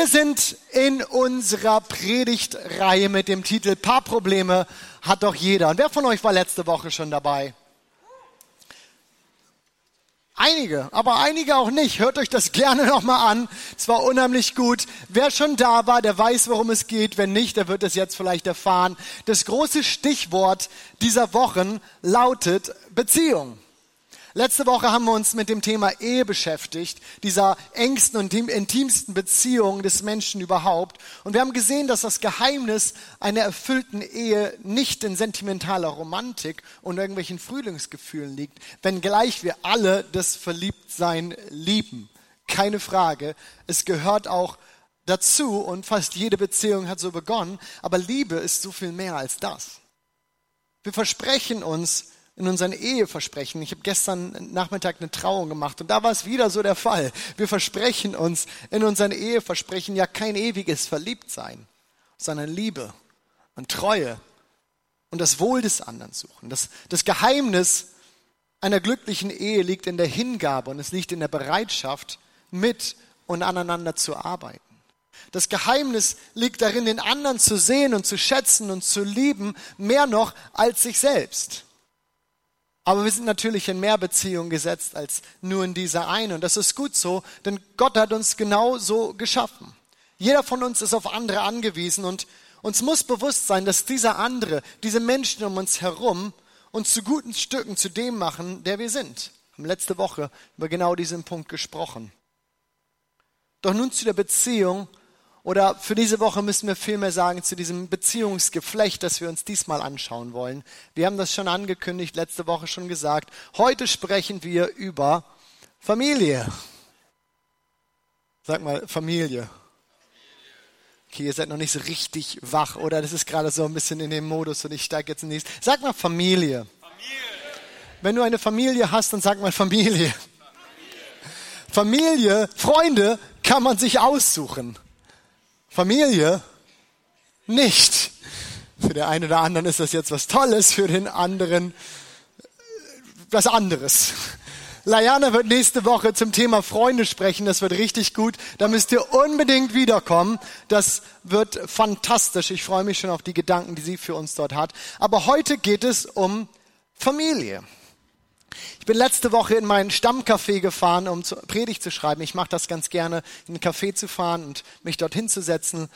Wir sind in unserer Predigtreihe mit dem Titel Paarprobleme hat doch jeder. Und wer von euch war letzte Woche schon dabei? Einige, aber einige auch nicht. Hört euch das gerne nochmal an. Es war unheimlich gut. Wer schon da war, der weiß, worum es geht. Wenn nicht, der wird es jetzt vielleicht erfahren. Das große Stichwort dieser Wochen lautet Beziehung. Letzte Woche haben wir uns mit dem Thema Ehe beschäftigt, dieser engsten und intimsten Beziehung des Menschen überhaupt. Und wir haben gesehen, dass das Geheimnis einer erfüllten Ehe nicht in sentimentaler Romantik und irgendwelchen Frühlingsgefühlen liegt, wenngleich wir alle das Verliebtsein lieben. Keine Frage. Es gehört auch dazu und fast jede Beziehung hat so begonnen. Aber Liebe ist so viel mehr als das. Wir versprechen uns, in unseren Eheversprechen. Ich habe gestern Nachmittag eine Trauung gemacht und da war es wieder so der Fall. Wir versprechen uns in unseren Eheversprechen ja kein ewiges Verliebtsein, sondern Liebe und Treue und das Wohl des anderen suchen. Das, das Geheimnis einer glücklichen Ehe liegt in der Hingabe und es liegt in der Bereitschaft, mit und aneinander zu arbeiten. Das Geheimnis liegt darin, den anderen zu sehen und zu schätzen und zu lieben, mehr noch als sich selbst. Aber wir sind natürlich in mehr Beziehungen gesetzt als nur in dieser eine. Und das ist gut so, denn Gott hat uns genau so geschaffen. Jeder von uns ist auf andere angewiesen und uns muss bewusst sein, dass dieser andere, diese Menschen um uns herum, uns zu guten Stücken zu dem machen, der wir sind. Wir haben letzte Woche über genau diesen Punkt gesprochen. Doch nun zu der Beziehung oder für diese Woche müssen wir viel mehr sagen zu diesem Beziehungsgeflecht, das wir uns diesmal anschauen wollen. Wir haben das schon angekündigt, letzte Woche schon gesagt. Heute sprechen wir über Familie. Sag mal Familie. Okay, ihr seid noch nicht so richtig wach, oder? Das ist gerade so ein bisschen in dem Modus und ich steige jetzt in nächstes. Sag mal Familie. Familie. Wenn du eine Familie hast, dann sag mal Familie. Familie, Familie Freunde kann man sich aussuchen. Familie nicht. Für den einen oder anderen ist das jetzt was Tolles, für den anderen äh, was anderes. Layana wird nächste Woche zum Thema Freunde sprechen. Das wird richtig gut. Da müsst ihr unbedingt wiederkommen. Das wird fantastisch. Ich freue mich schon auf die Gedanken, die sie für uns dort hat. Aber heute geht es um Familie. Ich bin letzte Woche in meinen Stammcafé gefahren, um Predigt zu schreiben. Ich mache das ganz gerne, in ein Café zu fahren und mich dort hinzusetzen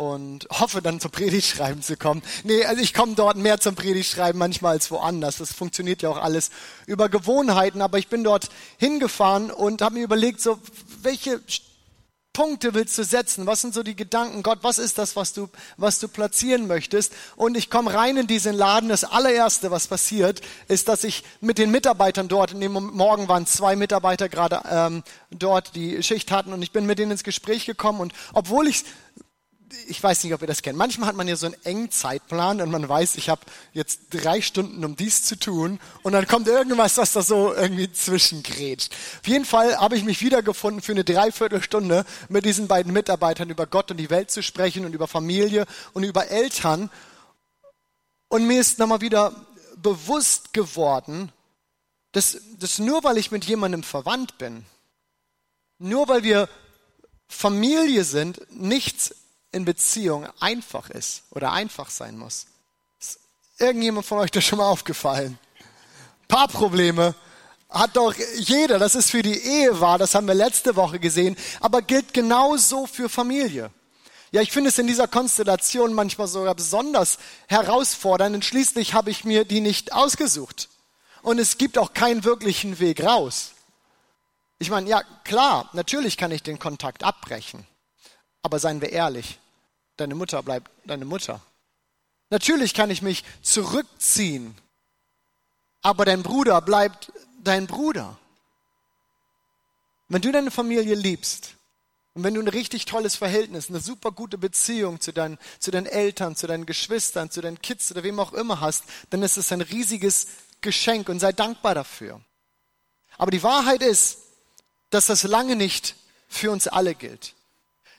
und hoffe dann zum Predigtschreiben zu kommen. Nee, also ich komme dort mehr zum Predigtschreiben manchmal als woanders. Das funktioniert ja auch alles über Gewohnheiten, aber ich bin dort hingefahren und habe mir überlegt, so welche Punkte willst du setzen? Was sind so die Gedanken? Gott, was ist das, was du, was du platzieren möchtest? Und ich komme rein in diesen Laden. Das allererste, was passiert, ist, dass ich mit den Mitarbeitern dort, in dem Morgen waren zwei Mitarbeiter gerade ähm, dort, die Schicht hatten, und ich bin mit denen ins Gespräch gekommen. Und obwohl ich ich weiß nicht, ob ihr das kennt. Manchmal hat man ja so einen engen Zeitplan und man weiß, ich habe jetzt drei Stunden, um dies zu tun und dann kommt irgendwas, was da so irgendwie zwischengrätscht. Auf jeden Fall habe ich mich wiedergefunden, für eine Dreiviertelstunde mit diesen beiden Mitarbeitern über Gott und die Welt zu sprechen und über Familie und über Eltern. Und mir ist nochmal wieder bewusst geworden, dass, dass nur weil ich mit jemandem verwandt bin, nur weil wir Familie sind, nichts in Beziehung einfach ist oder einfach sein muss. Ist irgendjemand von euch das schon mal aufgefallen? Paarprobleme hat doch jeder, das ist für die Ehe wahr, das haben wir letzte Woche gesehen, aber gilt genauso für Familie. Ja, ich finde es in dieser Konstellation manchmal sogar besonders herausfordernd, denn schließlich habe ich mir die nicht ausgesucht. Und es gibt auch keinen wirklichen Weg raus. Ich meine, ja, klar, natürlich kann ich den Kontakt abbrechen. Aber seien wir ehrlich, deine Mutter bleibt deine Mutter. Natürlich kann ich mich zurückziehen, aber dein Bruder bleibt dein Bruder. Wenn du deine Familie liebst und wenn du ein richtig tolles Verhältnis, eine super gute Beziehung zu deinen, zu deinen Eltern, zu deinen Geschwistern, zu deinen Kids oder wem auch immer hast, dann ist es ein riesiges Geschenk und sei dankbar dafür. Aber die Wahrheit ist, dass das lange nicht für uns alle gilt.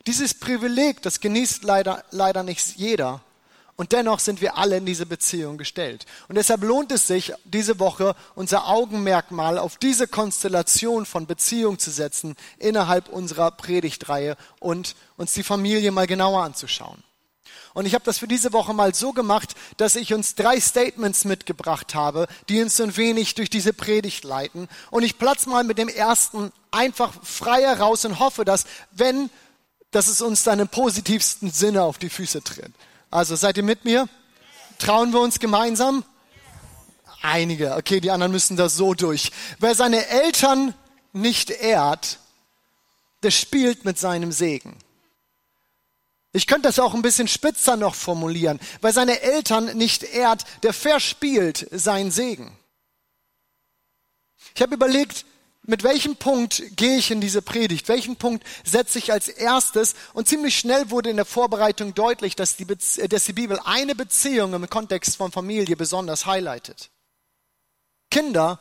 Dieses Privileg, das genießt leider, leider nicht jeder. Und dennoch sind wir alle in diese Beziehung gestellt. Und deshalb lohnt es sich, diese Woche unser Augenmerk mal auf diese Konstellation von Beziehung zu setzen innerhalb unserer Predigtreihe und uns die Familie mal genauer anzuschauen. Und ich habe das für diese Woche mal so gemacht, dass ich uns drei Statements mitgebracht habe, die uns so ein wenig durch diese Predigt leiten. Und ich platz mal mit dem ersten einfach frei heraus und hoffe, dass wenn, dass es uns dann im positivsten Sinne auf die Füße tritt. Also seid ihr mit mir? Trauen wir uns gemeinsam? Einige. Okay, die anderen müssen da so durch. Wer seine Eltern nicht ehrt, der spielt mit seinem Segen. Ich könnte das auch ein bisschen spitzer noch formulieren. Wer seine Eltern nicht ehrt, der verspielt seinen Segen. Ich habe überlegt, mit welchem Punkt gehe ich in diese Predigt? Welchen Punkt setze ich als erstes? Und ziemlich schnell wurde in der Vorbereitung deutlich, dass die, dass die Bibel eine Beziehung im Kontext von Familie besonders highlightet. Kinder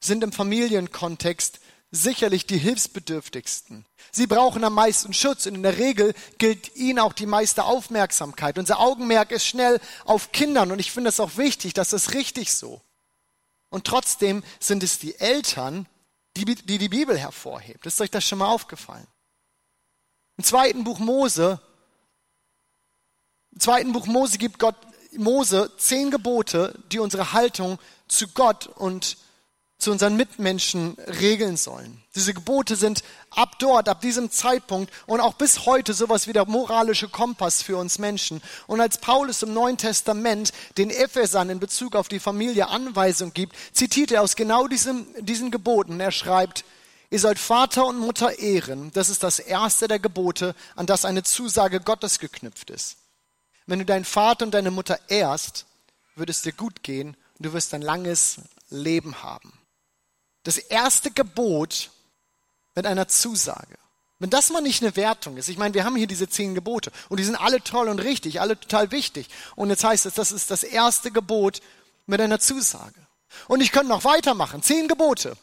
sind im Familienkontext sicherlich die hilfsbedürftigsten. Sie brauchen am meisten Schutz und in der Regel gilt ihnen auch die meiste Aufmerksamkeit. Unser Augenmerk ist schnell auf Kindern und ich finde es auch wichtig, das ist richtig so. Und trotzdem sind es die Eltern, die die, die Bibel hervorhebt. Ist euch das schon mal aufgefallen? Im zweiten Buch Mose, im zweiten Buch Mose gibt Gott Mose zehn Gebote, die unsere Haltung zu Gott und zu unseren Mitmenschen regeln sollen. Diese Gebote sind ab dort, ab diesem Zeitpunkt und auch bis heute sowas wie der moralische Kompass für uns Menschen. Und als Paulus im Neuen Testament den Ephesern in Bezug auf die Familie Anweisung gibt, zitiert er aus genau diesem, diesen Geboten. Er schreibt, ihr sollt Vater und Mutter ehren. Das ist das erste der Gebote, an das eine Zusage Gottes geknüpft ist. Wenn du deinen Vater und deine Mutter ehrst, wird es dir gut gehen und du wirst ein langes Leben haben das erste Gebot mit einer Zusage. Wenn das mal nicht eine Wertung ist, ich meine, wir haben hier diese zehn Gebote und die sind alle toll und richtig, alle total wichtig. Und jetzt heißt es, das ist das erste Gebot mit einer Zusage. Und ich könnte noch weitermachen. Zehn Gebote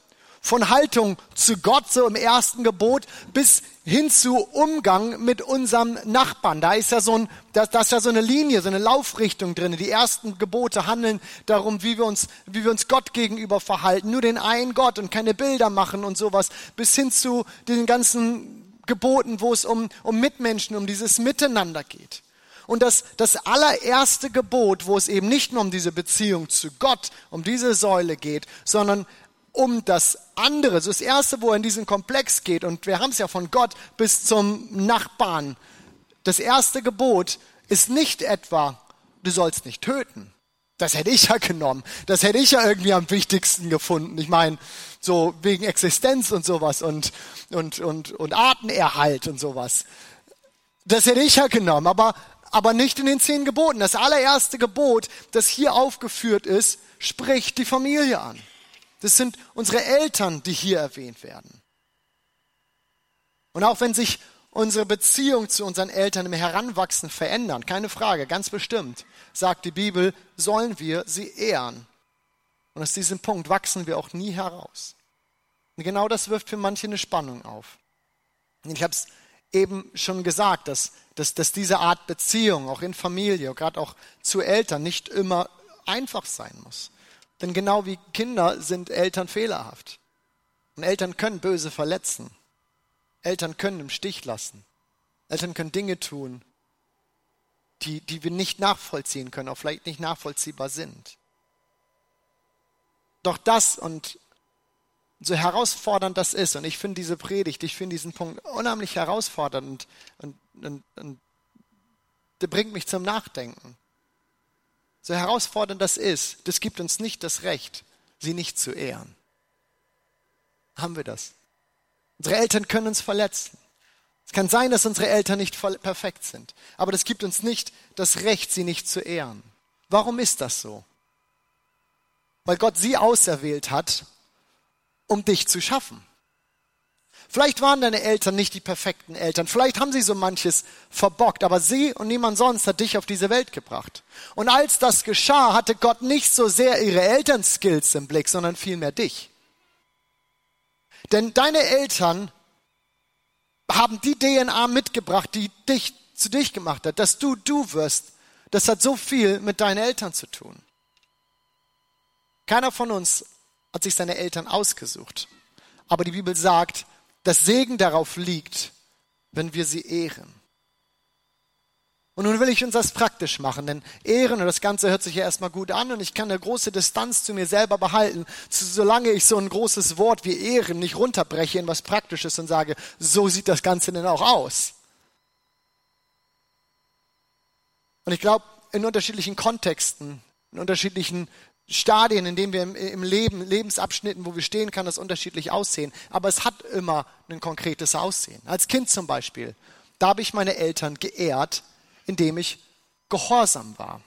von Haltung zu Gott, so im ersten Gebot, bis hin zu Umgang mit unserem Nachbarn. Da ist ja so, ein, da, da ist ja so eine Linie, so eine Laufrichtung drin. Die ersten Gebote handeln darum, wie wir uns, wie wir uns Gott gegenüber verhalten. Nur den einen Gott und keine Bilder machen und sowas. Bis hin zu den ganzen Geboten, wo es um, um Mitmenschen, um dieses Miteinander geht. Und das, das allererste Gebot, wo es eben nicht nur um diese Beziehung zu Gott, um diese Säule geht, sondern um das andere. Ist das erste, wo er in diesen Komplex geht. Und wir haben es ja von Gott bis zum Nachbarn. Das erste Gebot ist nicht etwa, du sollst nicht töten. Das hätte ich ja genommen. Das hätte ich ja irgendwie am wichtigsten gefunden. Ich meine, so wegen Existenz und sowas und, und, und, und Artenerhalt und sowas. Das hätte ich ja genommen, aber, aber nicht in den zehn Geboten. Das allererste Gebot, das hier aufgeführt ist, spricht die Familie an. Das sind unsere Eltern, die hier erwähnt werden. Und auch wenn sich unsere Beziehung zu unseren Eltern im Heranwachsen verändern, keine Frage, ganz bestimmt, sagt die Bibel, sollen wir sie ehren. Und aus diesem Punkt wachsen wir auch nie heraus. Und genau das wirft für manche eine Spannung auf. Ich habe es eben schon gesagt, dass, dass, dass diese Art Beziehung auch in Familie, gerade auch zu Eltern, nicht immer einfach sein muss. Denn genau wie Kinder sind Eltern fehlerhaft. Und Eltern können böse verletzen. Eltern können im Stich lassen. Eltern können Dinge tun, die, die wir nicht nachvollziehen können, auch vielleicht nicht nachvollziehbar sind. Doch das und so herausfordernd das ist, und ich finde diese Predigt, ich finde diesen Punkt unheimlich herausfordernd und, und, und, und der bringt mich zum Nachdenken so herausfordernd das ist, das gibt uns nicht das Recht, sie nicht zu ehren. Haben wir das? Unsere Eltern können uns verletzen. Es kann sein, dass unsere Eltern nicht perfekt sind, aber das gibt uns nicht das Recht, sie nicht zu ehren. Warum ist das so? Weil Gott sie auserwählt hat, um dich zu schaffen. Vielleicht waren deine Eltern nicht die perfekten Eltern. Vielleicht haben sie so manches verbockt. Aber sie und niemand sonst hat dich auf diese Welt gebracht. Und als das geschah, hatte Gott nicht so sehr ihre Elternskills im Blick, sondern vielmehr dich. Denn deine Eltern haben die DNA mitgebracht, die dich zu dich gemacht hat, dass du du wirst, Das hat so viel mit deinen Eltern zu tun. Keiner von uns hat sich seine Eltern ausgesucht. Aber die Bibel sagt, dass Segen darauf liegt, wenn wir sie ehren. Und nun will ich uns das praktisch machen, denn Ehren, und das Ganze hört sich ja erstmal gut an, und ich kann eine große Distanz zu mir selber behalten, solange ich so ein großes Wort wie Ehren nicht runterbreche in was Praktisches und sage, so sieht das Ganze denn auch aus. Und ich glaube, in unterschiedlichen Kontexten, in unterschiedlichen Stadien, in denen wir im, Leben, Lebensabschnitten, wo wir stehen, kann das unterschiedlich aussehen. Aber es hat immer ein konkretes Aussehen. Als Kind zum Beispiel, da habe ich meine Eltern geehrt, indem ich gehorsam war.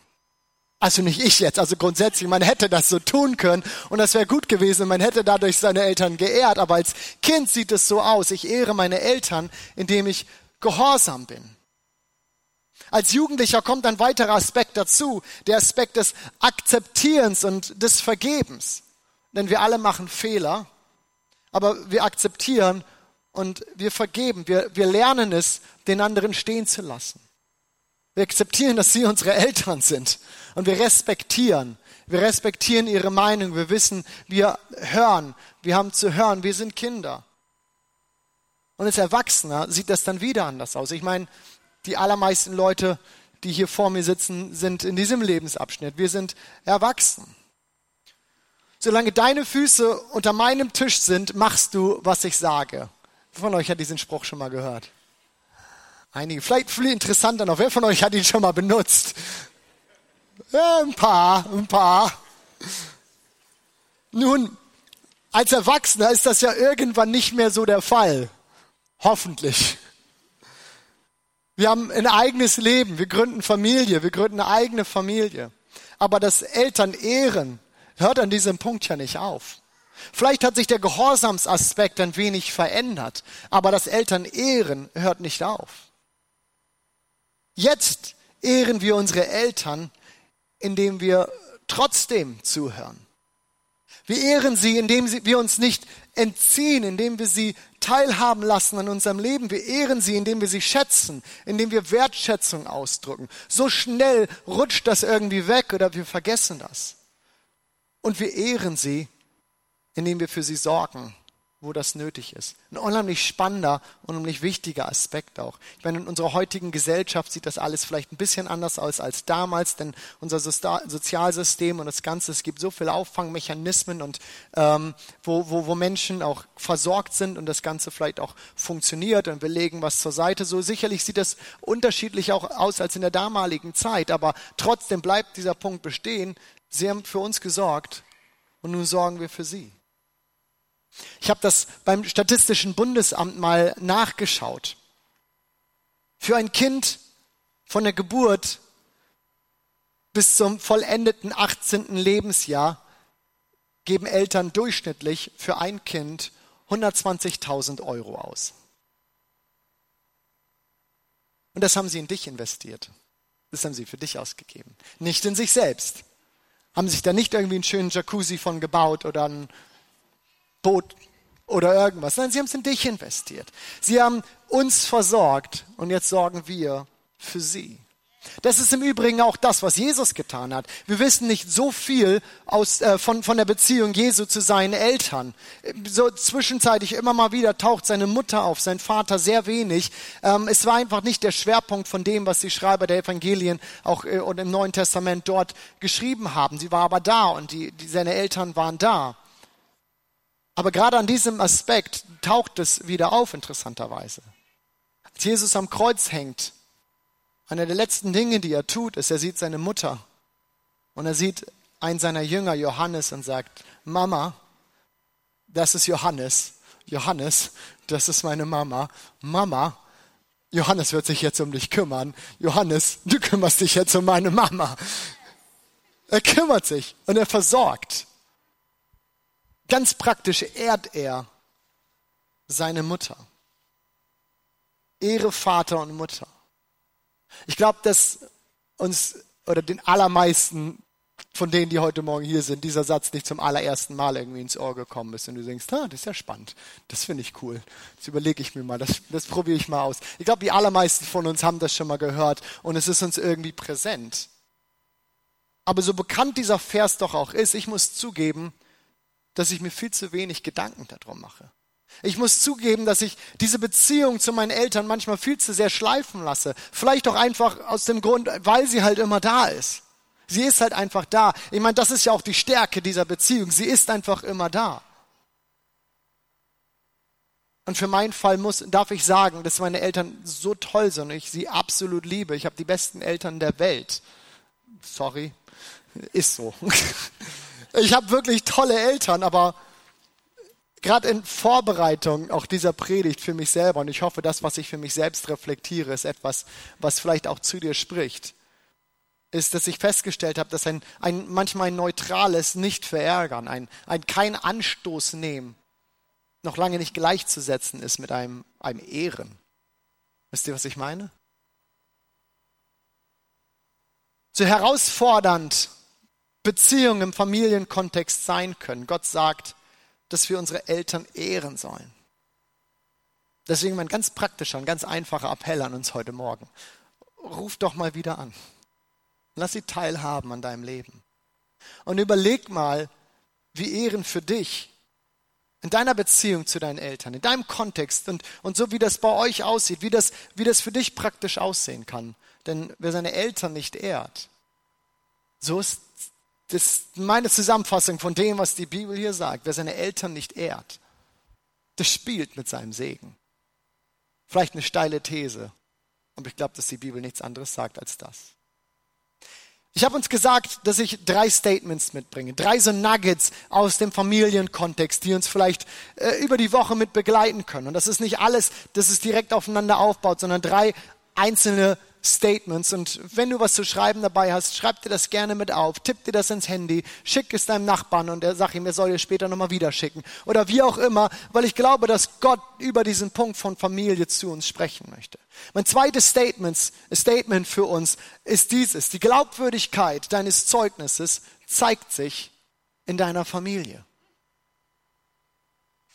Also nicht ich jetzt, also grundsätzlich, man hätte das so tun können und das wäre gut gewesen, man hätte dadurch seine Eltern geehrt, aber als Kind sieht es so aus, ich ehre meine Eltern, indem ich gehorsam bin. Als Jugendlicher kommt ein weiterer Aspekt dazu, der Aspekt des Akzeptierens und des Vergebens. Denn wir alle machen Fehler, aber wir akzeptieren und wir vergeben. Wir, wir lernen es, den anderen stehen zu lassen. Wir akzeptieren, dass sie unsere Eltern sind und wir respektieren. Wir respektieren ihre Meinung. Wir wissen, wir hören. Wir haben zu hören. Wir sind Kinder. Und als Erwachsener sieht das dann wieder anders aus. Ich meine, die allermeisten Leute, die hier vor mir sitzen, sind in diesem Lebensabschnitt. Wir sind erwachsen. Solange deine Füße unter meinem Tisch sind, machst du, was ich sage. Wer von euch hat diesen Spruch schon mal gehört? Einige. Vielleicht viel interessanter noch. Wer von euch hat ihn schon mal benutzt? Ja, ein paar, ein paar. Nun, als Erwachsener ist das ja irgendwann nicht mehr so der Fall. Hoffentlich. Wir haben ein eigenes Leben, wir gründen Familie, wir gründen eine eigene Familie. Aber das Elternehren hört an diesem Punkt ja nicht auf. Vielleicht hat sich der Gehorsamsaspekt ein wenig verändert, aber das Elternehren hört nicht auf. Jetzt ehren wir unsere Eltern, indem wir trotzdem zuhören. Wir ehren sie, indem wir uns nicht entziehen, indem wir sie teilhaben lassen an unserem Leben. Wir ehren sie, indem wir sie schätzen, indem wir Wertschätzung ausdrücken. So schnell rutscht das irgendwie weg oder wir vergessen das. Und wir ehren sie, indem wir für sie sorgen, wo das nötig ist. Ein unheimlich spannender, unheimlich wichtiger Aspekt auch. Ich meine, in unserer heutigen Gesellschaft sieht das alles vielleicht ein bisschen anders aus als damals, denn unser Sozialsystem und das Ganze, es gibt so viele Auffangmechanismen und ähm, wo, wo, wo Menschen auch versorgt sind und das Ganze vielleicht auch funktioniert und wir legen was zur Seite. So sicherlich sieht das unterschiedlich auch aus als in der damaligen Zeit, aber trotzdem bleibt dieser Punkt bestehen. Sie haben für uns gesorgt und nun sorgen wir für sie. Ich habe das beim Statistischen Bundesamt mal nachgeschaut. Für ein Kind von der Geburt bis zum vollendeten 18. Lebensjahr geben Eltern durchschnittlich für ein Kind 120.000 Euro aus. Und das haben sie in dich investiert. Das haben sie für dich ausgegeben. Nicht in sich selbst. Haben sich da nicht irgendwie einen schönen Jacuzzi von gebaut oder einen Boot oder irgendwas. Nein, sie haben es in dich investiert. Sie haben uns versorgt und jetzt sorgen wir für sie. Das ist im Übrigen auch das, was Jesus getan hat. Wir wissen nicht so viel aus, äh, von, von der Beziehung Jesu zu seinen Eltern. So zwischenzeitlich immer mal wieder taucht seine Mutter auf, sein Vater sehr wenig. Ähm, es war einfach nicht der Schwerpunkt von dem, was die Schreiber der Evangelien auch äh, und im Neuen Testament dort geschrieben haben. Sie war aber da und die, die, seine Eltern waren da. Aber gerade an diesem Aspekt taucht es wieder auf, interessanterweise. Als Jesus am Kreuz hängt, einer der letzten Dinge, die er tut, ist, er sieht seine Mutter und er sieht einen seiner Jünger, Johannes, und sagt, Mama, das ist Johannes. Johannes, das ist meine Mama. Mama, Johannes wird sich jetzt um dich kümmern. Johannes, du kümmerst dich jetzt um meine Mama. Er kümmert sich und er versorgt. Ganz praktisch ehrt er seine Mutter. Ehre Vater und Mutter. Ich glaube, dass uns oder den allermeisten von denen, die heute Morgen hier sind, dieser Satz nicht zum allerersten Mal irgendwie ins Ohr gekommen ist und du denkst, ah, das ist ja spannend, das finde ich cool, das überlege ich mir mal, das, das probiere ich mal aus. Ich glaube, die allermeisten von uns haben das schon mal gehört und es ist uns irgendwie präsent. Aber so bekannt dieser Vers doch auch ist, ich muss zugeben, dass ich mir viel zu wenig Gedanken darum mache. Ich muss zugeben, dass ich diese Beziehung zu meinen Eltern manchmal viel zu sehr schleifen lasse. Vielleicht auch einfach aus dem Grund, weil sie halt immer da ist. Sie ist halt einfach da. Ich meine, das ist ja auch die Stärke dieser Beziehung. Sie ist einfach immer da. Und für meinen Fall muss, darf ich sagen, dass meine Eltern so toll sind und ich sie absolut liebe. Ich habe die besten Eltern der Welt. Sorry, ist so. Ich habe wirklich tolle Eltern, aber gerade in Vorbereitung auch dieser Predigt für mich selber, und ich hoffe, das, was ich für mich selbst reflektiere, ist etwas, was vielleicht auch zu dir spricht, ist, dass ich festgestellt habe, dass ein, ein manchmal ein neutrales Nicht-Verärgern, ein, ein kein Anstoß nehmen, noch lange nicht gleichzusetzen ist mit einem, einem Ehren. Wisst ihr, was ich meine? So herausfordernd Beziehungen im Familienkontext sein können. Gott sagt, dass wir unsere Eltern ehren sollen. Deswegen mein ganz praktischer und ganz einfacher Appell an uns heute Morgen. Ruf doch mal wieder an. Lass sie teilhaben an deinem Leben. Und überleg mal, wie Ehren für dich in deiner Beziehung zu deinen Eltern, in deinem Kontext und, und so wie das bei euch aussieht, wie das, wie das für dich praktisch aussehen kann. Denn wer seine Eltern nicht ehrt, so ist das ist meine Zusammenfassung von dem, was die Bibel hier sagt. Wer seine Eltern nicht ehrt, das spielt mit seinem Segen. Vielleicht eine steile These. Und ich glaube, dass die Bibel nichts anderes sagt als das. Ich habe uns gesagt, dass ich drei Statements mitbringe, drei so Nuggets aus dem Familienkontext, die uns vielleicht äh, über die Woche mit begleiten können. Und das ist nicht alles, dass es direkt aufeinander aufbaut, sondern drei einzelne Statements. Und wenn du was zu schreiben dabei hast, schreib dir das gerne mit auf, tipp dir das ins Handy, schick es deinem Nachbarn und er sagt ihm, er soll dir später nochmal wieder schicken. Oder wie auch immer, weil ich glaube, dass Gott über diesen Punkt von Familie zu uns sprechen möchte. Mein zweites Statement, Statement für uns ist dieses. Die Glaubwürdigkeit deines Zeugnisses zeigt sich in deiner Familie.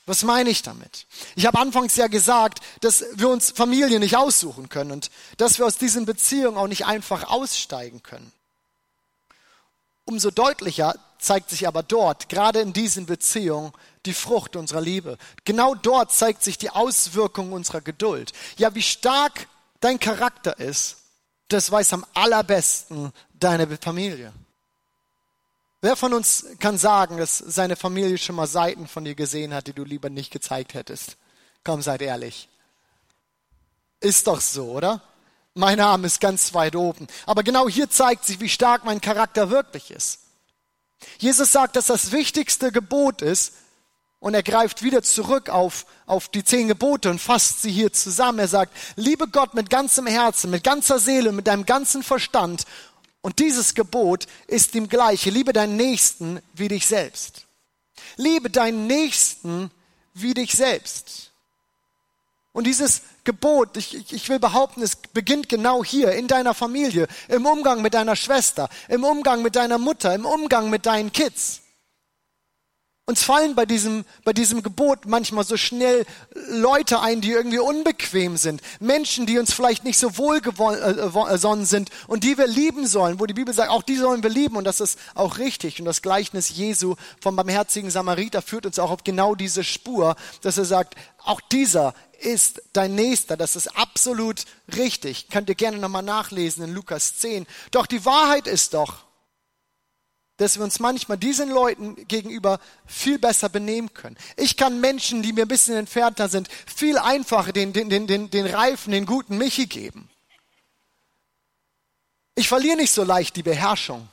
Was meine ich damit? Ich habe anfangs ja gesagt, dass wir uns Familie nicht aussuchen können und dass wir aus diesen Beziehungen auch nicht einfach aussteigen können. Umso deutlicher zeigt sich aber dort, gerade in diesen Beziehungen, die Frucht unserer Liebe. Genau dort zeigt sich die Auswirkung unserer Geduld. Ja, wie stark dein Charakter ist, das weiß am allerbesten deine Familie. Wer von uns kann sagen, dass seine Familie schon mal Seiten von dir gesehen hat, die du lieber nicht gezeigt hättest? Komm, seid ehrlich. Ist doch so, oder? Mein Arm ist ganz weit oben. Aber genau hier zeigt sich, wie stark mein Charakter wirklich ist. Jesus sagt, dass das wichtigste Gebot ist, und er greift wieder zurück auf, auf die zehn Gebote und fasst sie hier zusammen. Er sagt, liebe Gott mit ganzem Herzen, mit ganzer Seele, mit deinem ganzen Verstand und dieses Gebot ist ihm gleiche. Liebe deinen Nächsten wie dich selbst. Liebe deinen Nächsten wie dich selbst. Und dieses Gebot, ich, ich will behaupten, es beginnt genau hier, in deiner Familie, im Umgang mit deiner Schwester, im Umgang mit deiner Mutter, im Umgang mit deinen Kids. Uns fallen bei diesem, bei diesem Gebot manchmal so schnell Leute ein, die irgendwie unbequem sind. Menschen, die uns vielleicht nicht so wohlgesonnen äh, sind und die wir lieben sollen, wo die Bibel sagt, auch die sollen wir lieben und das ist auch richtig. Und das Gleichnis Jesu vom barmherzigen Samariter führt uns auch auf genau diese Spur, dass er sagt, auch dieser ist dein Nächster. Das ist absolut richtig. Könnt ihr gerne nochmal nachlesen in Lukas 10. Doch die Wahrheit ist doch, dass wir uns manchmal diesen Leuten gegenüber viel besser benehmen können. Ich kann Menschen, die mir ein bisschen entfernter sind, viel einfacher den, den, den, den, den reifen, den guten Michi geben. Ich verliere nicht so leicht die Beherrschung.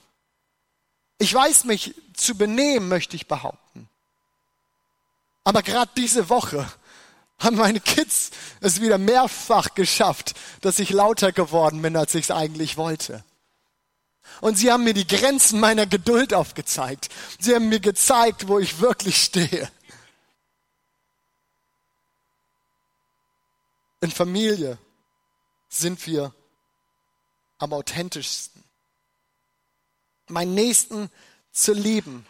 Ich weiß mich zu benehmen, möchte ich behaupten. Aber gerade diese Woche haben meine Kids es wieder mehrfach geschafft, dass ich lauter geworden bin, als ich es eigentlich wollte. Und sie haben mir die Grenzen meiner Geduld aufgezeigt. Sie haben mir gezeigt, wo ich wirklich stehe. In Familie sind wir am authentischsten. Meinen Nächsten zu lieben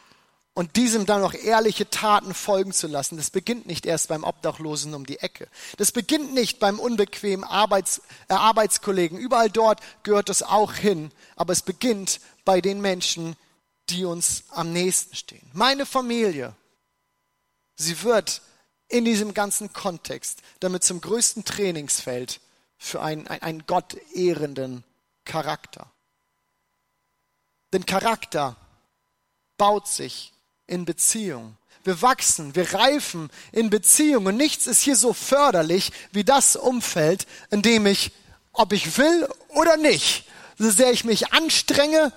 und diesem dann noch ehrliche Taten folgen zu lassen, das beginnt nicht erst beim Obdachlosen um die Ecke. Das beginnt nicht beim unbequemen Arbeits, äh, Arbeitskollegen. Überall dort gehört das auch hin. Aber es beginnt bei den Menschen, die uns am nächsten stehen. Meine Familie, sie wird in diesem ganzen Kontext damit zum größten Trainingsfeld für einen, einen Gott ehrenden Charakter. Denn Charakter baut sich in Beziehung. Wir wachsen, wir reifen in Beziehung und nichts ist hier so förderlich wie das Umfeld, in dem ich, ob ich will oder nicht, so sehr ich mich anstrenge,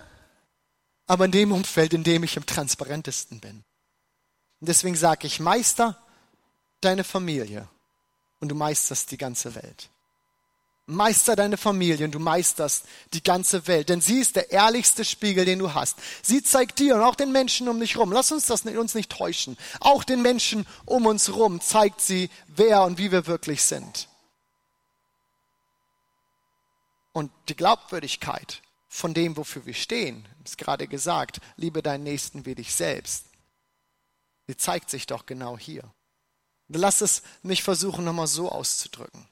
aber in dem Umfeld, in dem ich am transparentesten bin. Und deswegen sage ich, Meister deine Familie und du meisterst die ganze Welt. Meister deine Familie und du meisterst die ganze Welt, denn sie ist der ehrlichste Spiegel, den du hast. Sie zeigt dir und auch den Menschen um dich rum. Lass uns das uns nicht täuschen. Auch den Menschen um uns rum zeigt sie, wer und wie wir wirklich sind. Und die Glaubwürdigkeit von dem, wofür wir stehen, ist gerade gesagt, liebe deinen Nächsten wie dich selbst. Sie zeigt sich doch genau hier. Lass es mich versuchen, nochmal so auszudrücken.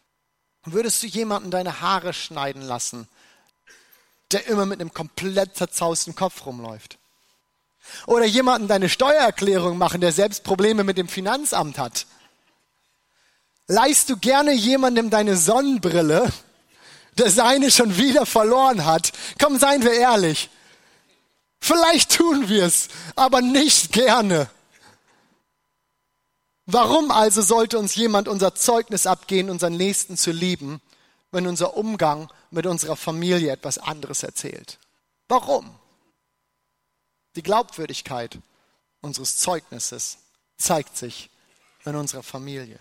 Würdest du jemanden deine Haare schneiden lassen, der immer mit einem komplett zerzausten Kopf rumläuft? Oder jemanden deine Steuererklärung machen, der selbst Probleme mit dem Finanzamt hat? Leihst du gerne jemandem deine Sonnenbrille, der seine schon wieder verloren hat. Komm, seien wir ehrlich. Vielleicht tun wir es, aber nicht gerne. Warum also sollte uns jemand unser Zeugnis abgehen, unseren Nächsten zu lieben, wenn unser Umgang mit unserer Familie etwas anderes erzählt? Warum? Die Glaubwürdigkeit unseres Zeugnisses zeigt sich in unserer Familie.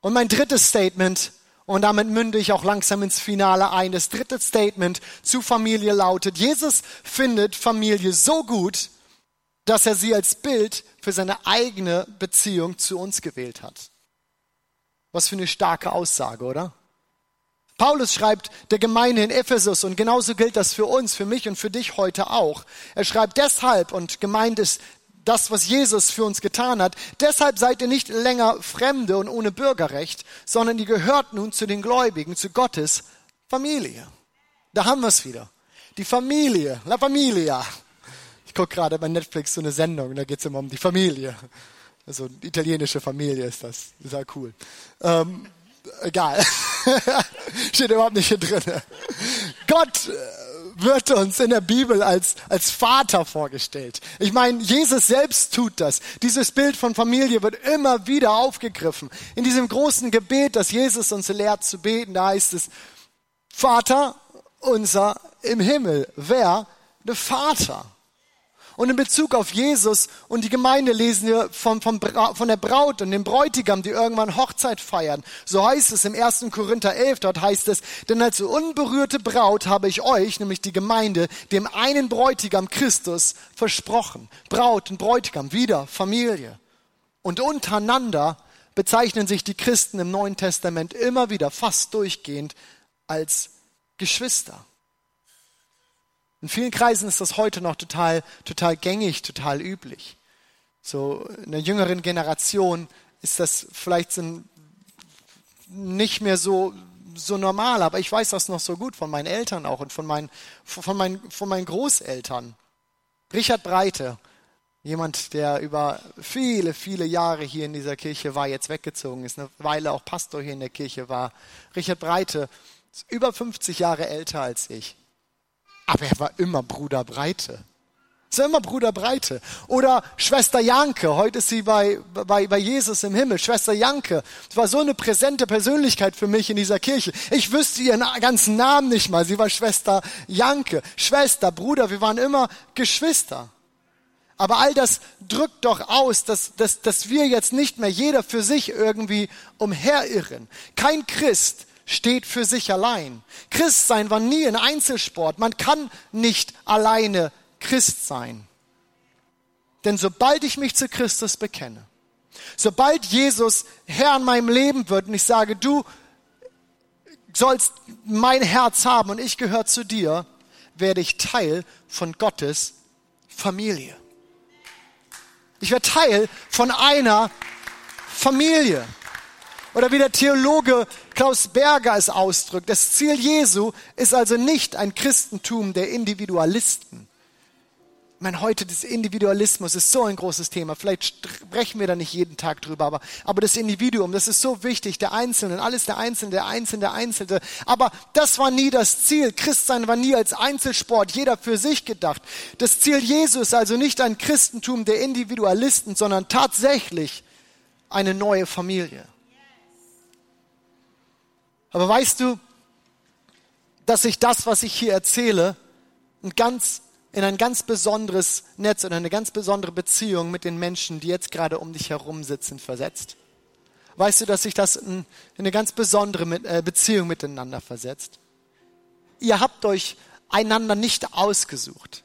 Und mein drittes Statement und damit münde ich auch langsam ins Finale ein. Das dritte Statement zu Familie lautet, Jesus findet Familie so gut, dass er sie als Bild für seine eigene Beziehung zu uns gewählt hat. Was für eine starke Aussage, oder? Paulus schreibt der Gemeinde in Ephesus und genauso gilt das für uns, für mich und für dich heute auch. Er schreibt deshalb und gemeint ist das, was Jesus für uns getan hat. Deshalb seid ihr nicht länger Fremde und ohne Bürgerrecht, sondern ihr gehört nun zu den Gläubigen, zu Gottes Familie. Da haben wir es wieder. Die Familie, la Familia. Ich gucke gerade bei Netflix so eine Sendung, da geht es immer um die Familie. Also italienische Familie ist das. Ja cool. Ähm, egal. Steht überhaupt nicht hier drin. Gott wird uns in der Bibel als, als Vater vorgestellt. Ich meine, Jesus selbst tut das. Dieses Bild von Familie wird immer wieder aufgegriffen. In diesem großen Gebet, das Jesus uns lehrt zu beten, da heißt es, Vater unser im Himmel. Wer? Der Vater. Und in Bezug auf Jesus und die Gemeinde lesen wir von, von, von der Braut und dem Bräutigam, die irgendwann Hochzeit feiern. So heißt es im 1. Korinther 11, dort heißt es, denn als unberührte Braut habe ich euch, nämlich die Gemeinde, dem einen Bräutigam Christus versprochen. Braut und Bräutigam, wieder Familie. Und untereinander bezeichnen sich die Christen im Neuen Testament immer wieder, fast durchgehend, als Geschwister. In vielen Kreisen ist das heute noch total, total gängig, total üblich. So in der jüngeren Generation ist das vielleicht nicht mehr so, so normal, aber ich weiß das noch so gut von meinen Eltern auch und von meinen, von meinen, von meinen Großeltern. Richard Breite, jemand, der über viele, viele Jahre hier in dieser Kirche war, jetzt weggezogen ist, eine Weile auch Pastor hier in der Kirche war. Richard Breite ist über 50 Jahre älter als ich. Aber er war immer Bruder Breite. Es war immer Bruder Breite. Oder Schwester Janke, heute ist sie bei, bei, bei Jesus im Himmel. Schwester Janke, es war so eine präsente Persönlichkeit für mich in dieser Kirche. Ich wüsste ihren ganzen Namen nicht mal. Sie war Schwester Janke. Schwester, Bruder, wir waren immer Geschwister. Aber all das drückt doch aus, dass, dass, dass wir jetzt nicht mehr jeder für sich irgendwie umherirren. Kein Christ steht für sich allein. Christsein war nie ein Einzelsport. Man kann nicht alleine Christ sein. Denn sobald ich mich zu Christus bekenne, sobald Jesus Herr in meinem Leben wird und ich sage, du sollst mein Herz haben und ich gehöre zu dir, werde ich Teil von Gottes Familie. Ich werde Teil von einer Familie. Oder wie der Theologe Klaus Berger es ausdrückt, das Ziel Jesu ist also nicht ein Christentum der Individualisten. Ich meine, heute das Individualismus ist so ein großes Thema. Vielleicht sprechen wir da nicht jeden Tag drüber, aber, aber das Individuum, das ist so wichtig, der Einzelne, alles der Einzelne, der Einzelne, der Einzelne. Aber das war nie das Ziel. Christsein war nie als Einzelsport, jeder für sich gedacht. Das Ziel Jesu ist also nicht ein Christentum der Individualisten, sondern tatsächlich eine neue Familie. Aber weißt du, dass ich das, was ich hier erzähle, ein ganz, in ein ganz besonderes Netz und eine ganz besondere Beziehung mit den Menschen, die jetzt gerade um dich herum sitzen, versetzt? Weißt du, dass sich das in eine ganz besondere äh, Beziehung miteinander versetzt? Ihr habt euch einander nicht ausgesucht.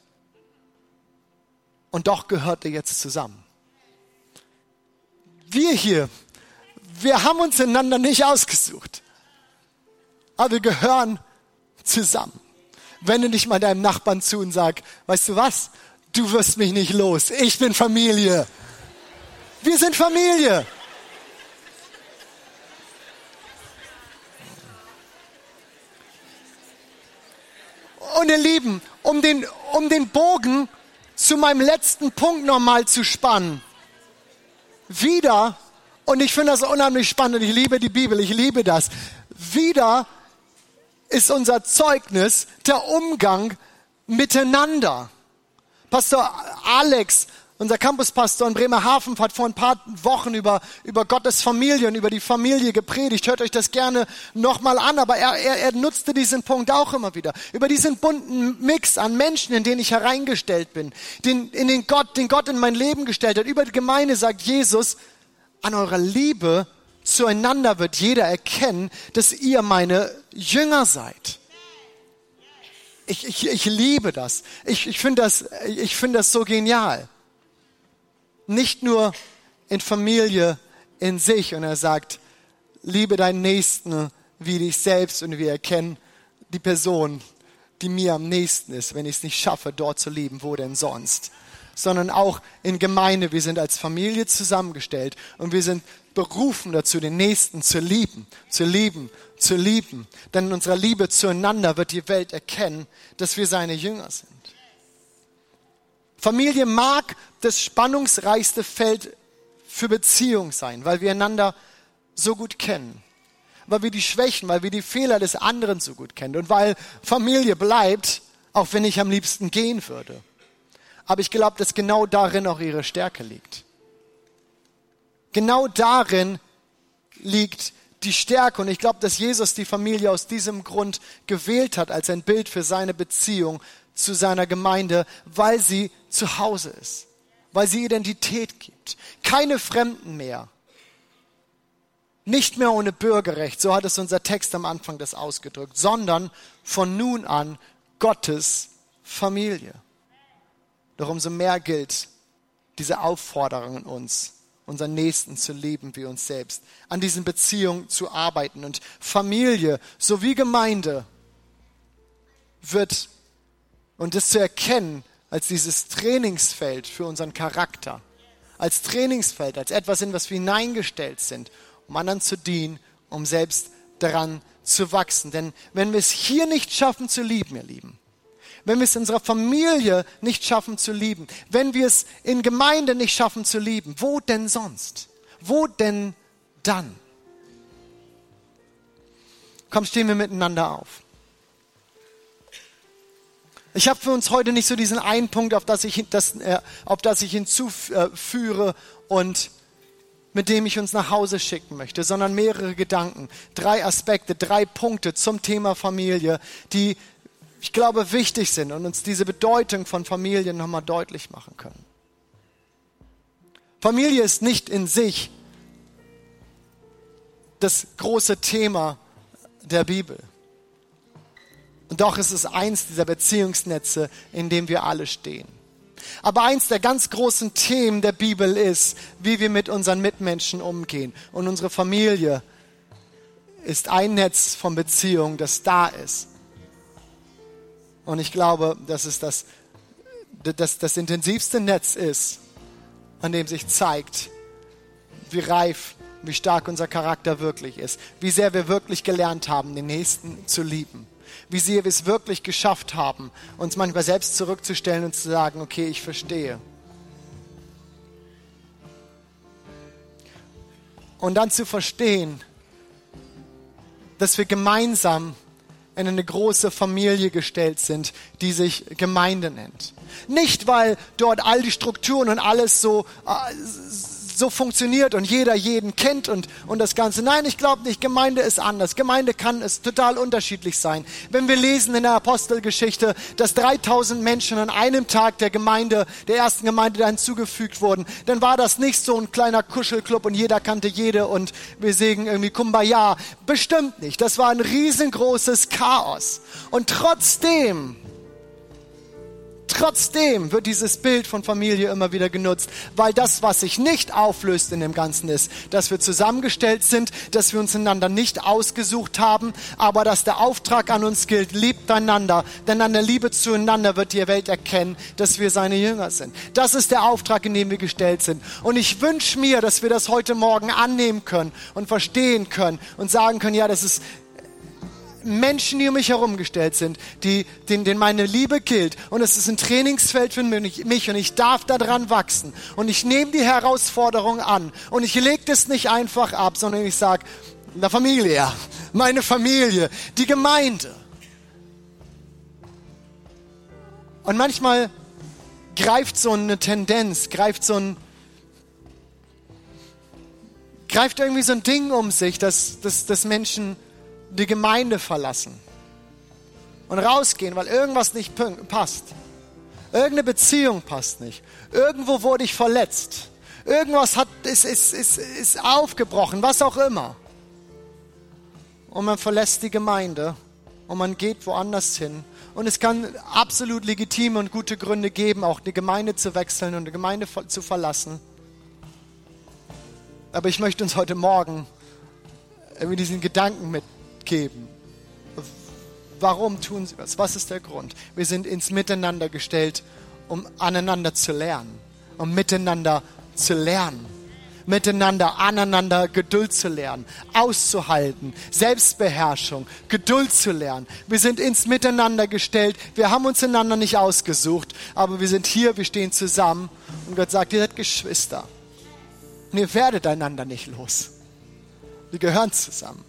Und doch gehört ihr jetzt zusammen. Wir hier, wir haben uns einander nicht ausgesucht aber wir gehören zusammen. Wende dich mal deinem Nachbarn zu und sag, weißt du was? Du wirst mich nicht los. Ich bin Familie. Wir sind Familie. Und ihr Lieben, um den, um den Bogen zu meinem letzten Punkt nochmal zu spannen. Wieder, und ich finde das unheimlich spannend, ich liebe die Bibel, ich liebe das. Wieder ist unser Zeugnis der Umgang miteinander. Pastor Alex, unser Campuspastor in Bremerhaven, hat vor ein paar Wochen über, über Gottes Familie und über die Familie gepredigt. Hört euch das gerne nochmal an, aber er, er, er nutzte diesen Punkt auch immer wieder. Über diesen bunten Mix an Menschen, in den ich hereingestellt bin, den, in den Gott, den Gott in mein Leben gestellt hat. Über die Gemeinde sagt Jesus, an eurer Liebe zueinander wird jeder erkennen, dass ihr meine Jünger seid. Ich, ich, ich liebe das. Ich, ich finde das, ich das so genial. Nicht nur in Familie, in sich. Und er sagt, liebe deinen Nächsten wie dich selbst und wir erkennen die Person, die mir am nächsten ist, wenn ich es nicht schaffe, dort zu lieben, wo denn sonst sondern auch in Gemeinde. Wir sind als Familie zusammengestellt und wir sind berufen dazu, den Nächsten zu lieben, zu lieben, zu lieben. Denn in unserer Liebe zueinander wird die Welt erkennen, dass wir seine Jünger sind. Familie mag das spannungsreichste Feld für Beziehung sein, weil wir einander so gut kennen. Weil wir die Schwächen, weil wir die Fehler des anderen so gut kennen. Und weil Familie bleibt, auch wenn ich am liebsten gehen würde. Aber ich glaube, dass genau darin auch ihre Stärke liegt. Genau darin liegt die Stärke. Und ich glaube, dass Jesus die Familie aus diesem Grund gewählt hat als ein Bild für seine Beziehung zu seiner Gemeinde, weil sie zu Hause ist, weil sie Identität gibt. Keine Fremden mehr. Nicht mehr ohne Bürgerrecht, so hat es unser Text am Anfang das ausgedrückt, sondern von nun an Gottes Familie. Doch umso mehr gilt diese Aufforderung in uns, unseren Nächsten zu lieben wie uns selbst, an diesen Beziehungen zu arbeiten. Und Familie sowie Gemeinde wird, und das zu erkennen als dieses Trainingsfeld für unseren Charakter, als Trainingsfeld, als etwas, in was wir hineingestellt sind, um anderen zu dienen, um selbst daran zu wachsen. Denn wenn wir es hier nicht schaffen zu lieben, ihr Lieben, wenn wir es in unserer Familie nicht schaffen zu lieben, wenn wir es in Gemeinde nicht schaffen zu lieben, wo denn sonst? Wo denn dann? Komm, stehen wir miteinander auf. Ich habe für uns heute nicht so diesen einen Punkt, auf das ich, das, äh, auf das ich hinzuführe und mit dem ich uns nach Hause schicken möchte, sondern mehrere Gedanken, drei Aspekte, drei Punkte zum Thema Familie, die ich glaube, wichtig sind und uns diese Bedeutung von Familie nochmal deutlich machen können. Familie ist nicht in sich das große Thema der Bibel. Und doch ist es eins dieser Beziehungsnetze, in dem wir alle stehen. Aber eins der ganz großen Themen der Bibel ist, wie wir mit unseren Mitmenschen umgehen. Und unsere Familie ist ein Netz von Beziehungen, das da ist. Und ich glaube, dass es das, das, das intensivste Netz ist, an dem sich zeigt, wie reif wie stark unser Charakter wirklich ist, wie sehr wir wirklich gelernt haben, den Nächsten zu lieben, wie sehr wir es wirklich geschafft haben, uns manchmal selbst zurückzustellen und zu sagen, okay, ich verstehe. Und dann zu verstehen, dass wir gemeinsam in eine große Familie gestellt sind, die sich Gemeinde nennt. Nicht, weil dort all die Strukturen und alles so, äh, so funktioniert und jeder jeden kennt und, und das Ganze. Nein, ich glaube nicht. Gemeinde ist anders. Gemeinde kann es total unterschiedlich sein. Wenn wir lesen in der Apostelgeschichte, dass 3000 Menschen an einem Tag der Gemeinde, der ersten Gemeinde da hinzugefügt wurden, dann war das nicht so ein kleiner Kuschelclub und jeder kannte jede und wir singen irgendwie Kumbaya. Bestimmt nicht. Das war ein riesengroßes Chaos. Und trotzdem Trotzdem wird dieses Bild von Familie immer wieder genutzt, weil das, was sich nicht auflöst in dem Ganzen ist, dass wir zusammengestellt sind, dass wir uns einander nicht ausgesucht haben, aber dass der Auftrag an uns gilt, liebt einander, denn an der Liebe zueinander wird die Welt erkennen, dass wir seine Jünger sind. Das ist der Auftrag, in dem wir gestellt sind. Und ich wünsche mir, dass wir das heute Morgen annehmen können und verstehen können und sagen können, ja, das ist Menschen, die um mich herum gestellt sind, die, denen, denen meine Liebe gilt. Und es ist ein Trainingsfeld für mich und ich darf daran wachsen. Und ich nehme die Herausforderung an. Und ich lege das nicht einfach ab, sondern ich sage, la Familie, meine Familie, die Gemeinde. Und manchmal greift so eine Tendenz, greift so ein, greift irgendwie so ein Ding um sich, dass, dass, dass Menschen die Gemeinde verlassen und rausgehen, weil irgendwas nicht passt. Irgendeine Beziehung passt nicht. Irgendwo wurde ich verletzt. Irgendwas hat, ist, ist, ist, ist aufgebrochen, was auch immer. Und man verlässt die Gemeinde und man geht woanders hin. Und es kann absolut legitime und gute Gründe geben, auch die Gemeinde zu wechseln und die Gemeinde zu verlassen. Aber ich möchte uns heute Morgen irgendwie diesen Gedanken mit, geben. Warum tun sie das? Was ist der Grund? Wir sind ins Miteinander gestellt, um aneinander zu lernen, um miteinander zu lernen miteinander, aneinander Geduld zu lernen, auszuhalten, Selbstbeherrschung, Geduld zu lernen. Wir sind ins Miteinander gestellt. Wir haben uns einander nicht ausgesucht, aber wir sind hier, wir stehen zusammen. Und Gott sagt, ihr seid Geschwister. Und ihr werdet einander nicht los. Wir gehören zusammen.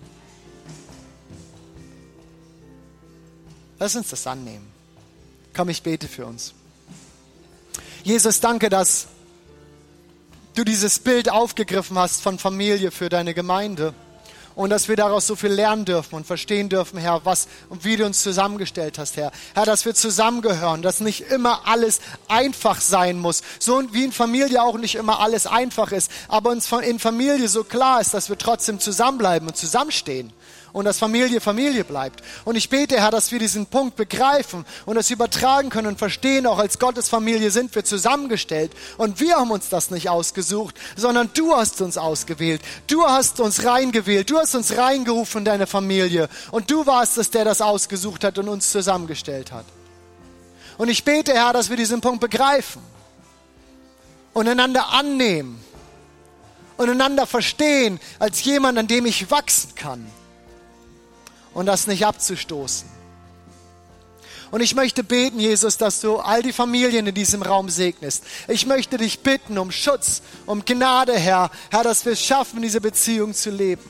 Lass uns das annehmen. Komm, ich bete für uns. Jesus, danke, dass du dieses Bild aufgegriffen hast von Familie für deine Gemeinde und dass wir daraus so viel lernen dürfen und verstehen dürfen, Herr, was und wie du uns zusammengestellt hast, Herr. Herr, dass wir zusammengehören, dass nicht immer alles einfach sein muss, so wie in Familie auch nicht immer alles einfach ist, aber uns in Familie so klar ist, dass wir trotzdem zusammenbleiben und zusammenstehen und dass Familie Familie bleibt. Und ich bete, Herr, dass wir diesen Punkt begreifen und das übertragen können und verstehen, auch als Gottes Familie sind wir zusammengestellt. Und wir haben uns das nicht ausgesucht, sondern du hast uns ausgewählt. Du hast uns reingewählt. Du hast uns reingerufen in deine Familie. Und du warst es, der das ausgesucht hat und uns zusammengestellt hat. Und ich bete, Herr, dass wir diesen Punkt begreifen und einander annehmen und einander verstehen als jemand, an dem ich wachsen kann und das nicht abzustoßen. Und ich möchte beten, Jesus, dass du all die Familien in diesem Raum segnest. Ich möchte dich bitten um Schutz, um Gnade, Herr, Herr, dass wir es schaffen, diese Beziehung zu leben.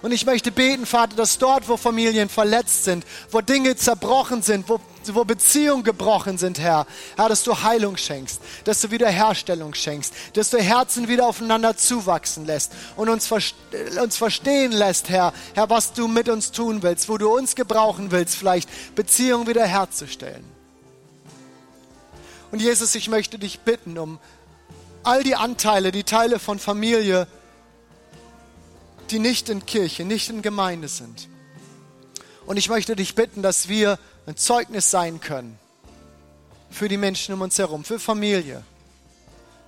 Und ich möchte beten, Vater, dass dort, wo Familien verletzt sind, wo Dinge zerbrochen sind, wo, wo Beziehungen gebrochen sind, Herr, Herr, dass du Heilung schenkst, dass du Wiederherstellung schenkst, dass du Herzen wieder aufeinander zuwachsen lässt und uns, uns verstehen lässt, Herr, Herr, was du mit uns tun willst, wo du uns gebrauchen willst, vielleicht Beziehungen wiederherzustellen. Und Jesus, ich möchte dich bitten, um all die Anteile, die Teile von Familie, die nicht in Kirche, nicht in Gemeinde sind. Und ich möchte dich bitten, dass wir ein Zeugnis sein können für die Menschen um uns herum, für Familie,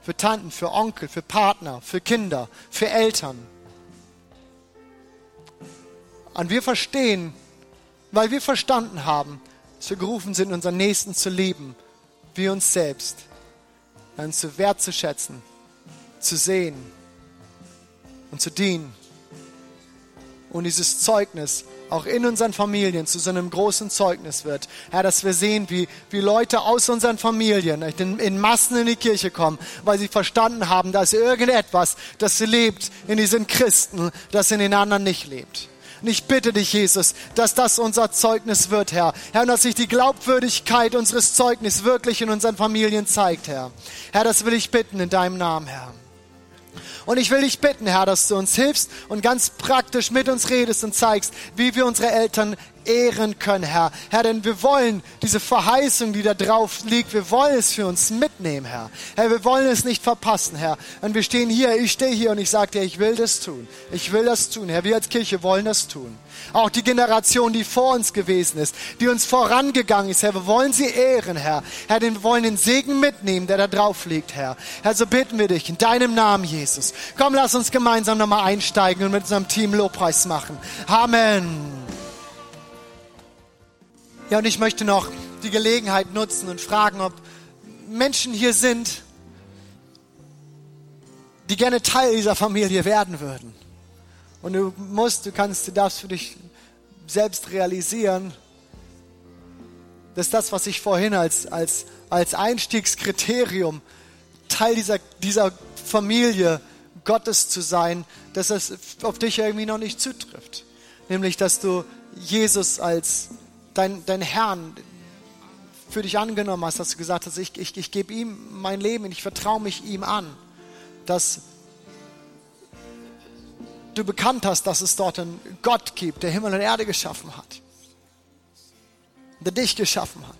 für Tanten, für Onkel, für Partner, für Kinder, für Eltern. Und wir verstehen, weil wir verstanden haben, dass wir gerufen sind, unseren Nächsten zu lieben, wie uns selbst, dann zu wertzuschätzen, zu sehen und zu dienen. Und dieses Zeugnis auch in unseren Familien zu so einem großen Zeugnis wird. Herr, dass wir sehen, wie, wie Leute aus unseren Familien in, in Massen in die Kirche kommen, weil sie verstanden haben, dass irgendetwas, das lebt in diesen Christen, das in den anderen nicht lebt. Und ich bitte dich, Jesus, dass das unser Zeugnis wird, Herr. Herr, dass sich die Glaubwürdigkeit unseres Zeugnisses wirklich in unseren Familien zeigt, Herr. Herr, das will ich bitten in deinem Namen, Herr. Und ich will dich bitten, Herr, dass du uns hilfst und ganz praktisch mit uns redest und zeigst, wie wir unsere Eltern ehren können, Herr. Herr, denn wir wollen diese Verheißung, die da drauf liegt, wir wollen es für uns mitnehmen, Herr. Herr, wir wollen es nicht verpassen, Herr. Und wir stehen hier, ich stehe hier und ich sage dir, ich will das tun. Ich will das tun, Herr. Wir als Kirche wollen das tun. Auch die Generation, die vor uns gewesen ist, die uns vorangegangen ist, Herr, wir wollen sie ehren, Herr. Herr, wir wollen den Segen mitnehmen, der da drauf liegt, Herr. Herr, so bitten wir dich in deinem Namen, Jesus. Komm, lass uns gemeinsam nochmal einsteigen und mit unserem Team Lobpreis machen. Amen. Ja, und ich möchte noch die Gelegenheit nutzen und fragen, ob Menschen hier sind, die gerne Teil dieser Familie werden würden. Und du musst, du kannst, du darfst für dich selbst realisieren, dass das, was ich vorhin als, als, als Einstiegskriterium, Teil dieser, dieser Familie Gottes zu sein, dass es auf dich irgendwie noch nicht zutrifft. Nämlich, dass du Jesus als dein, dein Herrn für dich angenommen hast, dass du gesagt hast, ich, ich, ich gebe ihm mein Leben, ich vertraue mich ihm an, dass du bekannt hast, dass es dort einen Gott gibt, der Himmel und Erde geschaffen hat, der dich geschaffen hat.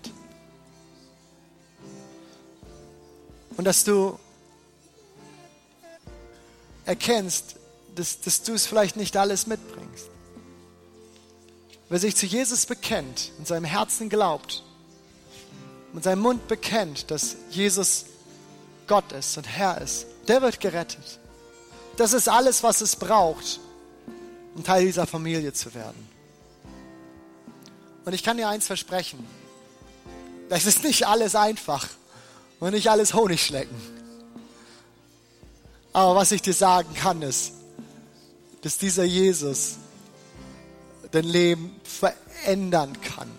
Und dass du erkennst, dass, dass du es vielleicht nicht alles mitbringst. Wer sich zu Jesus bekennt, in seinem Herzen glaubt, mit seinem Mund bekennt, dass Jesus Gott ist und Herr ist, der wird gerettet. Das ist alles, was es braucht, um Teil dieser Familie zu werden. Und ich kann dir eins versprechen. Das ist nicht alles einfach und nicht alles Honig schlecken. Aber was ich dir sagen kann, ist, dass dieser Jesus dein Leben verändern kann,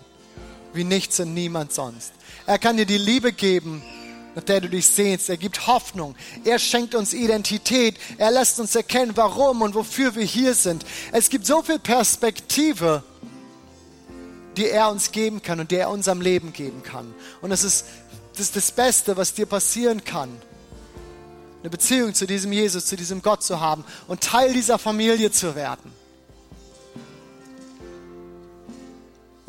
wie nichts und niemand sonst. Er kann dir die Liebe geben, nach der du dich sehnst. Er gibt Hoffnung. Er schenkt uns Identität. Er lässt uns erkennen, warum und wofür wir hier sind. Es gibt so viel Perspektive, die er uns geben kann und die er unserem Leben geben kann. Und das ist das, ist das Beste, was dir passieren kann. Eine Beziehung zu diesem Jesus, zu diesem Gott zu haben und Teil dieser Familie zu werden.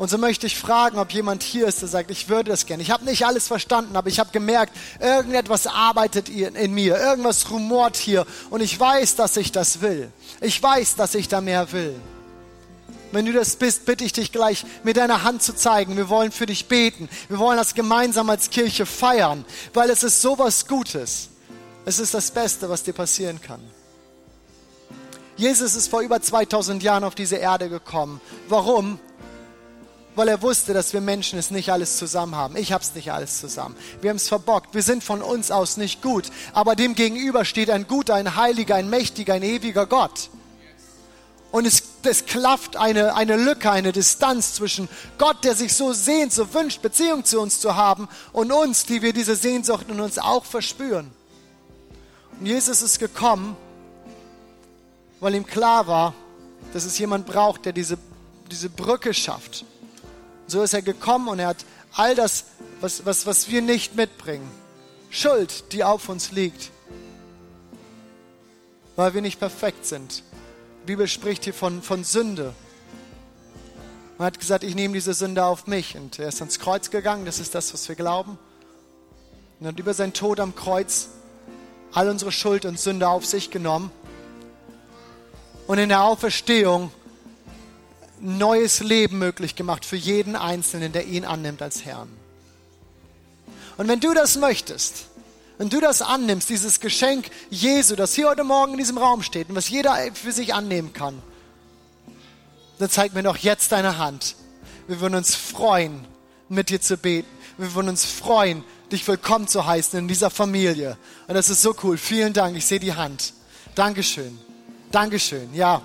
Und so möchte ich fragen, ob jemand hier ist, der sagt, ich würde das gerne. Ich habe nicht alles verstanden, aber ich habe gemerkt, irgendetwas arbeitet in mir, irgendwas rumort hier und ich weiß, dass ich das will. Ich weiß, dass ich da mehr will. Wenn du das bist, bitte ich dich gleich, mir deine Hand zu zeigen. Wir wollen für dich beten. Wir wollen das gemeinsam als Kirche feiern, weil es ist sowas Gutes. Es ist das Beste, was dir passieren kann. Jesus ist vor über 2000 Jahren auf diese Erde gekommen. Warum? Weil er wusste, dass wir Menschen es nicht alles zusammen haben. Ich habe es nicht alles zusammen. Wir haben es verbockt. Wir sind von uns aus nicht gut. Aber dem gegenüber steht ein guter, ein heiliger, ein mächtiger, ein ewiger Gott. Und es, es klafft eine, eine Lücke, eine Distanz zwischen Gott, der sich so sehnt, so wünscht, Beziehung zu uns zu haben, und uns, die wir diese Sehnsucht in uns auch verspüren. Und Jesus ist gekommen, weil ihm klar war, dass es jemand braucht, der diese, diese Brücke schafft so ist er gekommen und er hat all das, was, was, was wir nicht mitbringen, Schuld, die auf uns liegt, weil wir nicht perfekt sind. Die Bibel spricht hier von, von Sünde. Man hat gesagt, ich nehme diese Sünde auf mich. Und er ist ans Kreuz gegangen, das ist das, was wir glauben. Und hat über seinen Tod am Kreuz all unsere Schuld und Sünde auf sich genommen. Und in der Auferstehung neues Leben möglich gemacht für jeden Einzelnen, der ihn annimmt als Herrn. Und wenn du das möchtest, wenn du das annimmst, dieses Geschenk Jesu, das hier heute Morgen in diesem Raum steht und was jeder für sich annehmen kann, dann zeig mir doch jetzt deine Hand. Wir würden uns freuen, mit dir zu beten. Wir würden uns freuen, dich willkommen zu heißen in dieser Familie. Und das ist so cool. Vielen Dank. Ich sehe die Hand. Dankeschön. Dankeschön, ja.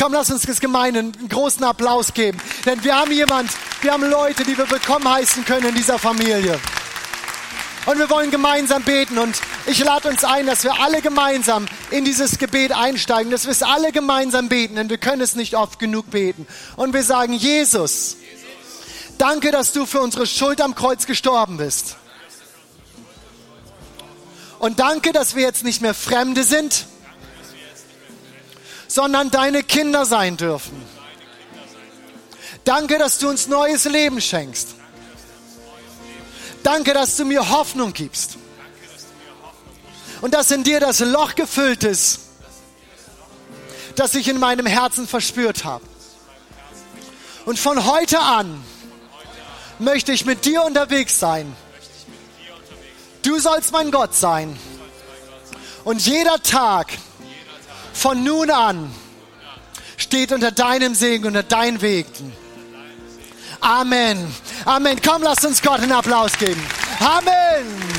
Komm, lass uns das Gemeinde einen großen Applaus geben. Denn wir haben jemand, wir haben Leute, die wir willkommen heißen können in dieser Familie. Und wir wollen gemeinsam beten. Und ich lade uns ein, dass wir alle gemeinsam in dieses Gebet einsteigen, dass wir es alle gemeinsam beten, denn wir können es nicht oft genug beten. Und wir sagen, Jesus, danke, dass du für unsere Schuld am Kreuz gestorben bist. Und danke, dass wir jetzt nicht mehr Fremde sind, sondern deine Kinder sein dürfen. Danke, dass du uns neues Leben schenkst. Danke, dass du mir Hoffnung gibst. Und dass in dir das Loch gefüllt ist, das ich in meinem Herzen verspürt habe. Und von heute an möchte ich mit dir unterwegs sein. Du sollst mein Gott sein. Und jeder Tag von nun an steht unter deinem Segen, unter deinen Wegen. Amen. Amen. Komm, lass uns Gott einen Applaus geben. Amen.